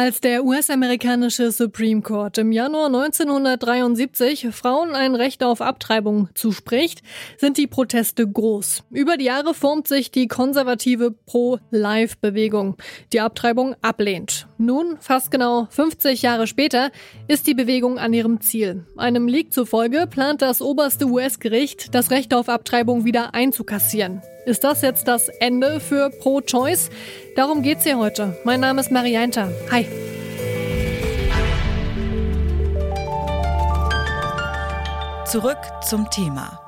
Als der US-amerikanische Supreme Court im Januar 1973 Frauen ein Recht auf Abtreibung zuspricht, sind die Proteste groß. Über die Jahre formt sich die konservative Pro-Life-Bewegung, die Abtreibung ablehnt. Nun, fast genau 50 Jahre später, ist die Bewegung an ihrem Ziel. Einem Leak zufolge plant das oberste US-Gericht, das Recht auf Abtreibung wieder einzukassieren. Ist das jetzt das Ende für Pro-Choice? Darum geht's hier heute. Mein Name ist Marianta. Hi. Zurück zum Thema.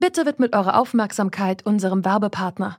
Bitte widmet eure Aufmerksamkeit unserem Werbepartner.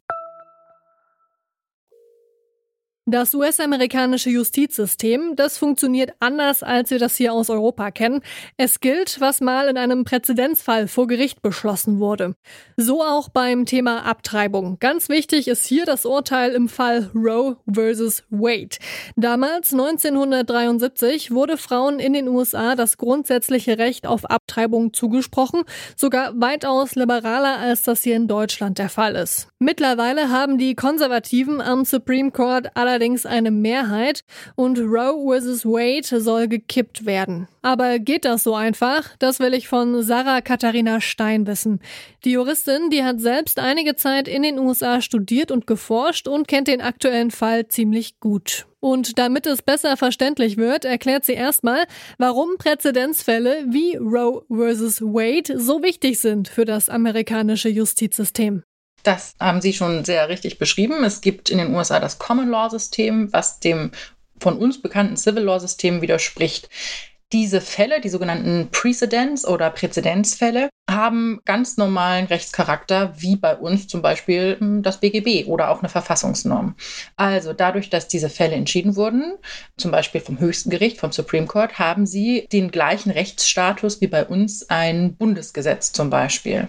Das US-amerikanische Justizsystem, das funktioniert anders, als wir das hier aus Europa kennen. Es gilt, was mal in einem Präzedenzfall vor Gericht beschlossen wurde. So auch beim Thema Abtreibung. Ganz wichtig ist hier das Urteil im Fall Roe vs. Wade. Damals, 1973, wurde Frauen in den USA das grundsätzliche Recht auf Abtreibung zugesprochen, sogar weitaus liberaler, als das hier in Deutschland der Fall ist. Mittlerweile haben die Konservativen am Supreme Court aller allerdings eine Mehrheit und Roe vs. Wade soll gekippt werden. Aber geht das so einfach? Das will ich von Sarah Katharina Stein wissen. Die Juristin, die hat selbst einige Zeit in den USA studiert und geforscht und kennt den aktuellen Fall ziemlich gut. Und damit es besser verständlich wird, erklärt sie erstmal, warum Präzedenzfälle wie Roe vs. Wade so wichtig sind für das amerikanische Justizsystem. Das haben Sie schon sehr richtig beschrieben. Es gibt in den USA das Common Law System, was dem von uns bekannten Civil Law System widerspricht. Diese Fälle, die sogenannten Precedents oder Präzedenzfälle, haben ganz normalen Rechtscharakter, wie bei uns zum Beispiel hm, das BGB oder auch eine Verfassungsnorm. Also dadurch, dass diese Fälle entschieden wurden, zum Beispiel vom höchsten Gericht, vom Supreme Court, haben sie den gleichen Rechtsstatus wie bei uns ein Bundesgesetz zum Beispiel.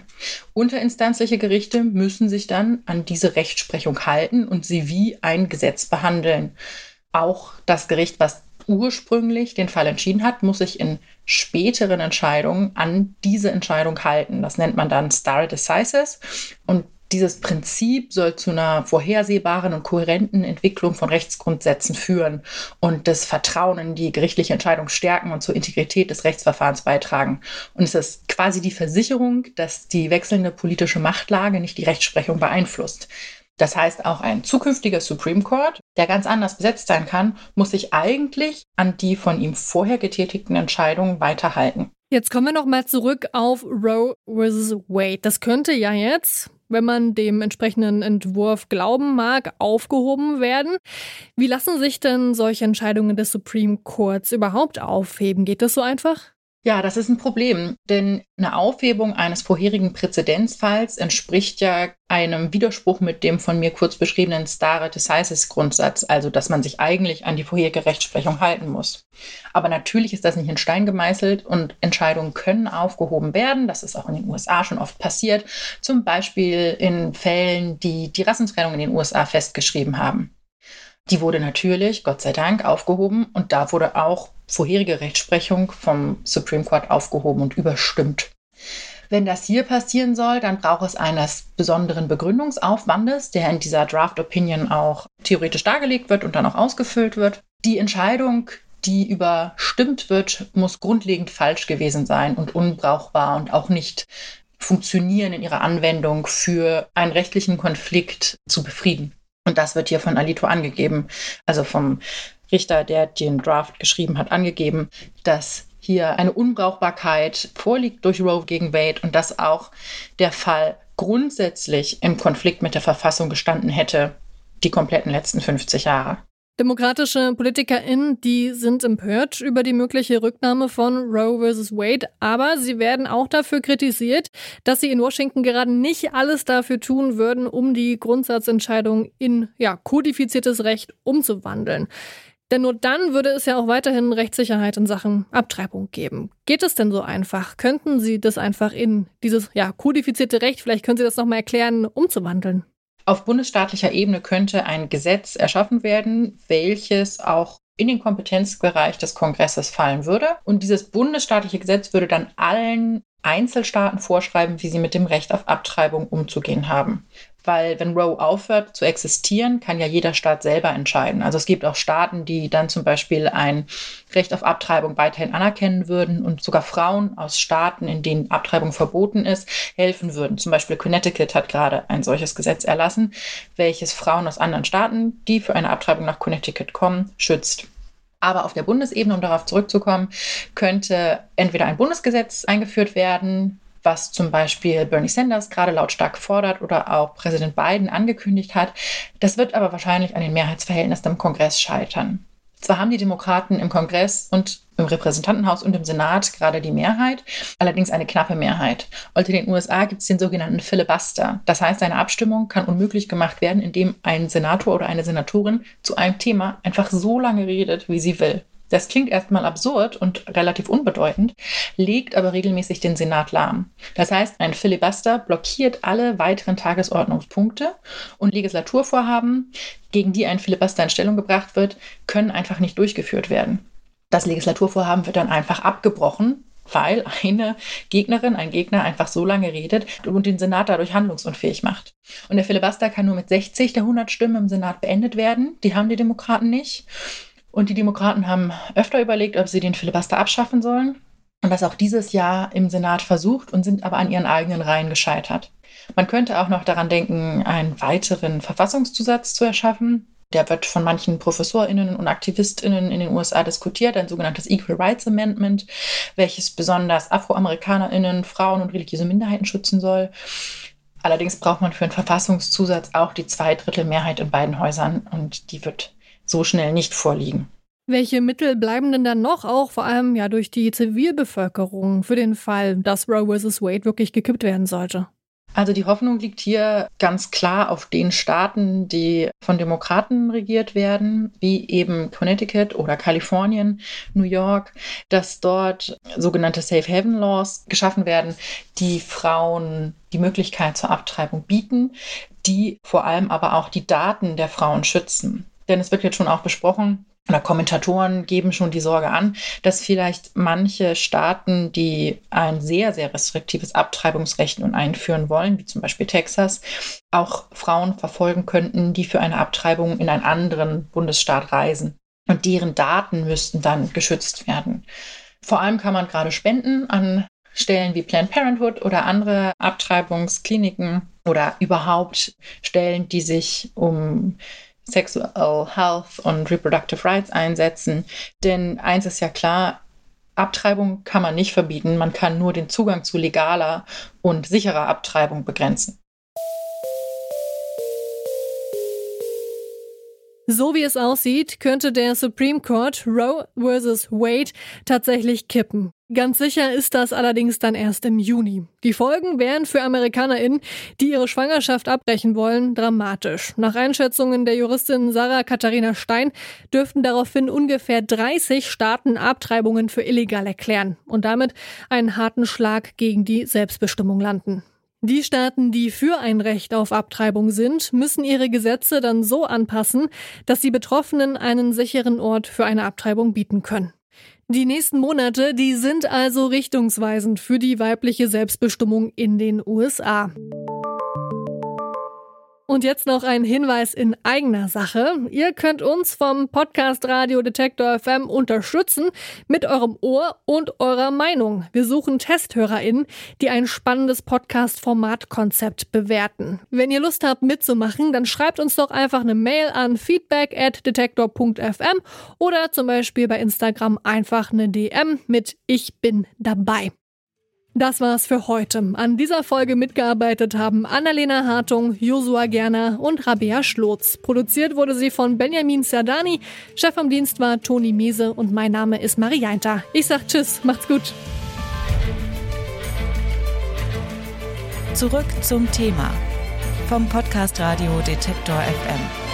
Unterinstanzliche Gerichte müssen sich dann an diese Rechtsprechung halten und sie wie ein Gesetz behandeln. Auch das Gericht, was ursprünglich den Fall entschieden hat, muss sich in späteren Entscheidungen an diese Entscheidung halten. Das nennt man dann Stare Decisis. Und dieses Prinzip soll zu einer vorhersehbaren und kohärenten Entwicklung von Rechtsgrundsätzen führen und das Vertrauen in die gerichtliche Entscheidung stärken und zur Integrität des Rechtsverfahrens beitragen. Und es ist quasi die Versicherung, dass die wechselnde politische Machtlage nicht die Rechtsprechung beeinflusst. Das heißt, auch ein zukünftiger Supreme Court, der ganz anders besetzt sein kann, muss sich eigentlich an die von ihm vorher getätigten Entscheidungen weiterhalten. Jetzt kommen wir nochmal zurück auf Roe vs. Wade. Das könnte ja jetzt, wenn man dem entsprechenden Entwurf glauben mag, aufgehoben werden. Wie lassen sich denn solche Entscheidungen des Supreme Courts überhaupt aufheben? Geht das so einfach? Ja, das ist ein Problem, denn eine Aufhebung eines vorherigen Präzedenzfalls entspricht ja einem Widerspruch mit dem von mir kurz beschriebenen Stare Decisis Grundsatz, also dass man sich eigentlich an die vorherige Rechtsprechung halten muss. Aber natürlich ist das nicht in Stein gemeißelt und Entscheidungen können aufgehoben werden. Das ist auch in den USA schon oft passiert, zum Beispiel in Fällen, die die Rassentrennung in den USA festgeschrieben haben. Die wurde natürlich, Gott sei Dank, aufgehoben und da wurde auch vorherige Rechtsprechung vom Supreme Court aufgehoben und überstimmt. Wenn das hier passieren soll, dann braucht es eines besonderen Begründungsaufwandes, der in dieser Draft Opinion auch theoretisch dargelegt wird und dann auch ausgefüllt wird. Die Entscheidung, die überstimmt wird, muss grundlegend falsch gewesen sein und unbrauchbar und auch nicht funktionieren in ihrer Anwendung für einen rechtlichen Konflikt zu befrieden. Und das wird hier von Alito angegeben, also vom Richter, der den Draft geschrieben hat, angegeben, dass hier eine Unbrauchbarkeit vorliegt durch Roe gegen Wade und dass auch der Fall grundsätzlich im Konflikt mit der Verfassung gestanden hätte, die kompletten letzten 50 Jahre. Demokratische PolitikerInnen, die sind empört über die mögliche Rücknahme von Roe vs. Wade, aber sie werden auch dafür kritisiert, dass sie in Washington gerade nicht alles dafür tun würden, um die Grundsatzentscheidung in ja, kodifiziertes Recht umzuwandeln. Denn nur dann würde es ja auch weiterhin Rechtssicherheit in Sachen Abtreibung geben. Geht es denn so einfach? Könnten Sie das einfach in dieses ja, kodifizierte Recht, vielleicht können Sie das nochmal erklären, umzuwandeln? Auf bundesstaatlicher Ebene könnte ein Gesetz erschaffen werden, welches auch in den Kompetenzbereich des Kongresses fallen würde. Und dieses bundesstaatliche Gesetz würde dann allen Einzelstaaten vorschreiben, wie sie mit dem Recht auf Abtreibung umzugehen haben weil wenn Roe aufhört zu existieren, kann ja jeder Staat selber entscheiden. Also es gibt auch Staaten, die dann zum Beispiel ein Recht auf Abtreibung weiterhin anerkennen würden und sogar Frauen aus Staaten, in denen Abtreibung verboten ist, helfen würden. Zum Beispiel Connecticut hat gerade ein solches Gesetz erlassen, welches Frauen aus anderen Staaten, die für eine Abtreibung nach Connecticut kommen, schützt. Aber auf der Bundesebene, um darauf zurückzukommen, könnte entweder ein Bundesgesetz eingeführt werden, was zum Beispiel Bernie Sanders gerade lautstark fordert oder auch Präsident Biden angekündigt hat. Das wird aber wahrscheinlich an den Mehrheitsverhältnissen im Kongress scheitern. Zwar haben die Demokraten im Kongress und im Repräsentantenhaus und im Senat gerade die Mehrheit, allerdings eine knappe Mehrheit. Und in den USA gibt es den sogenannten Filibuster. Das heißt, eine Abstimmung kann unmöglich gemacht werden, indem ein Senator oder eine Senatorin zu einem Thema einfach so lange redet, wie sie will. Das klingt erstmal absurd und relativ unbedeutend, legt aber regelmäßig den Senat lahm. Das heißt, ein Filibuster blockiert alle weiteren Tagesordnungspunkte und Legislaturvorhaben, gegen die ein Filibuster in Stellung gebracht wird, können einfach nicht durchgeführt werden. Das Legislaturvorhaben wird dann einfach abgebrochen, weil eine Gegnerin, ein Gegner einfach so lange redet und den Senat dadurch handlungsunfähig macht. Und der Filibuster kann nur mit 60 der 100 Stimmen im Senat beendet werden. Die haben die Demokraten nicht. Und die Demokraten haben öfter überlegt, ob sie den Filibuster abschaffen sollen. Und das auch dieses Jahr im Senat versucht und sind aber an ihren eigenen Reihen gescheitert. Man könnte auch noch daran denken, einen weiteren Verfassungszusatz zu erschaffen. Der wird von manchen ProfessorInnen und AktivistInnen in den USA diskutiert, ein sogenanntes Equal Rights Amendment, welches besonders AfroamerikanerInnen, Frauen und religiöse Minderheiten schützen soll. Allerdings braucht man für einen Verfassungszusatz auch die Zweidrittelmehrheit in beiden Häusern und die wird so schnell nicht vorliegen. Welche Mittel bleiben denn dann noch, auch vor allem ja durch die Zivilbevölkerung, für den Fall, dass Roe vs. Wade wirklich gekippt werden sollte? Also die Hoffnung liegt hier ganz klar auf den Staaten, die von Demokraten regiert werden, wie eben Connecticut oder Kalifornien, New York, dass dort sogenannte Safe Haven Laws geschaffen werden, die Frauen die Möglichkeit zur Abtreibung bieten, die vor allem aber auch die Daten der Frauen schützen. Denn es wird jetzt schon auch besprochen, oder Kommentatoren geben schon die Sorge an, dass vielleicht manche Staaten, die ein sehr, sehr restriktives Abtreibungsrecht nun einführen wollen, wie zum Beispiel Texas, auch Frauen verfolgen könnten, die für eine Abtreibung in einen anderen Bundesstaat reisen. Und deren Daten müssten dann geschützt werden. Vor allem kann man gerade spenden an Stellen wie Planned Parenthood oder andere Abtreibungskliniken oder überhaupt Stellen, die sich um Sexual Health und Reproductive Rights einsetzen. Denn eins ist ja klar, Abtreibung kann man nicht verbieten, man kann nur den Zugang zu legaler und sicherer Abtreibung begrenzen. So wie es aussieht, könnte der Supreme Court Roe vs. Wade tatsächlich kippen. Ganz sicher ist das allerdings dann erst im Juni. Die Folgen wären für AmerikanerInnen, die ihre Schwangerschaft abbrechen wollen, dramatisch. Nach Einschätzungen der Juristin Sarah Katharina Stein dürften daraufhin ungefähr 30 Staaten Abtreibungen für illegal erklären und damit einen harten Schlag gegen die Selbstbestimmung landen. Die Staaten, die für ein Recht auf Abtreibung sind, müssen ihre Gesetze dann so anpassen, dass die Betroffenen einen sicheren Ort für eine Abtreibung bieten können. Die nächsten Monate, die sind also richtungsweisend für die weibliche Selbstbestimmung in den USA. Und jetzt noch ein Hinweis in eigener Sache. Ihr könnt uns vom Podcast Radio Detektor FM unterstützen mit eurem Ohr und eurer Meinung. Wir suchen TesthörerInnen, die ein spannendes Podcast-Formatkonzept bewerten. Wenn ihr Lust habt mitzumachen, dann schreibt uns doch einfach eine Mail an feedback at detektor.fm oder zum Beispiel bei Instagram einfach eine DM mit Ich bin dabei. Das war's für heute. An dieser Folge mitgearbeitet haben Annalena Hartung, Josua Gerner und Rabea Schlotz. Produziert wurde sie von Benjamin Serdani. Chef am Dienst war Toni Mese und mein Name ist Marianta. Ich sag Tschüss, macht's gut. Zurück zum Thema vom Podcast Radio Detektor FM.